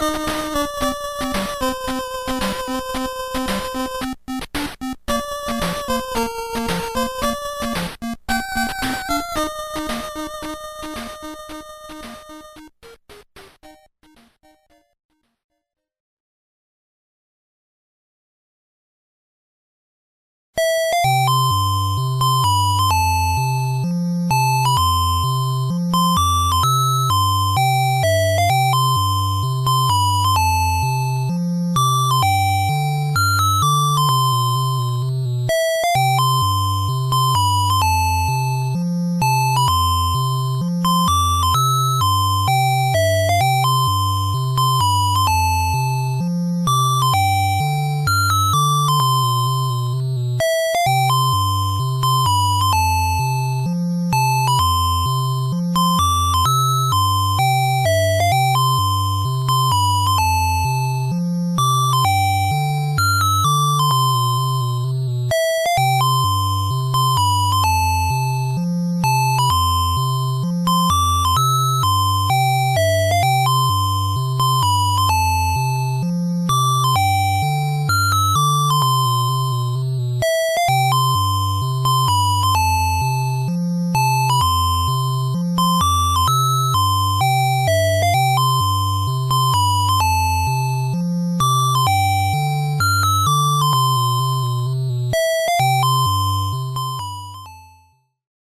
you